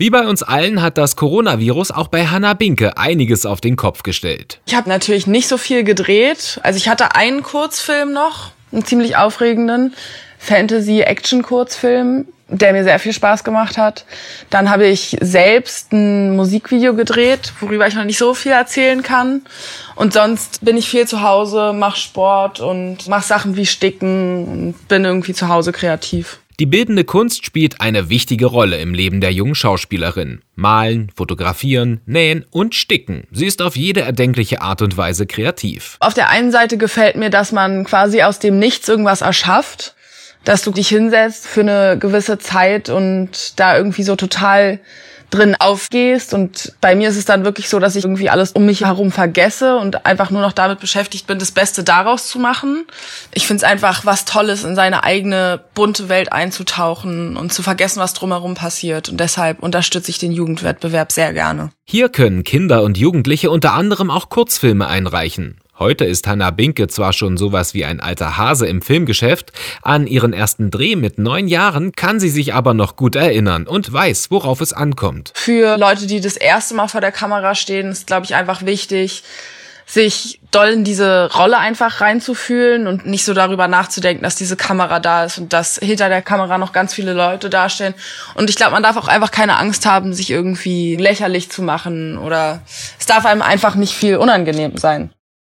Wie bei uns allen hat das Coronavirus auch bei Hannah Binke einiges auf den Kopf gestellt. Ich habe natürlich nicht so viel gedreht. Also ich hatte einen Kurzfilm noch, einen ziemlich aufregenden Fantasy-Action-Kurzfilm, der mir sehr viel Spaß gemacht hat. Dann habe ich selbst ein Musikvideo gedreht, worüber ich noch nicht so viel erzählen kann. Und sonst bin ich viel zu Hause, mache Sport und mache Sachen wie Sticken und bin irgendwie zu Hause kreativ. Die bildende Kunst spielt eine wichtige Rolle im Leben der jungen Schauspielerin. Malen, fotografieren, nähen und sticken. Sie ist auf jede erdenkliche Art und Weise kreativ. Auf der einen Seite gefällt mir, dass man quasi aus dem Nichts irgendwas erschafft, dass du dich hinsetzt für eine gewisse Zeit und da irgendwie so total drin aufgehst. Und bei mir ist es dann wirklich so, dass ich irgendwie alles um mich herum vergesse und einfach nur noch damit beschäftigt bin, das Beste daraus zu machen. Ich finde es einfach was Tolles, in seine eigene bunte Welt einzutauchen und zu vergessen, was drumherum passiert. Und deshalb unterstütze ich den Jugendwettbewerb sehr gerne. Hier können Kinder und Jugendliche unter anderem auch Kurzfilme einreichen. Heute ist Hannah Binke zwar schon sowas wie ein alter Hase im Filmgeschäft, an ihren ersten Dreh mit neun Jahren kann sie sich aber noch gut erinnern und weiß, worauf es ankommt. Für Leute, die das erste Mal vor der Kamera stehen, ist, glaube ich, einfach wichtig, sich doll in diese Rolle einfach reinzufühlen und nicht so darüber nachzudenken, dass diese Kamera da ist und dass hinter der Kamera noch ganz viele Leute dastehen. Und ich glaube, man darf auch einfach keine Angst haben, sich irgendwie lächerlich zu machen oder es darf einem einfach nicht viel unangenehm sein.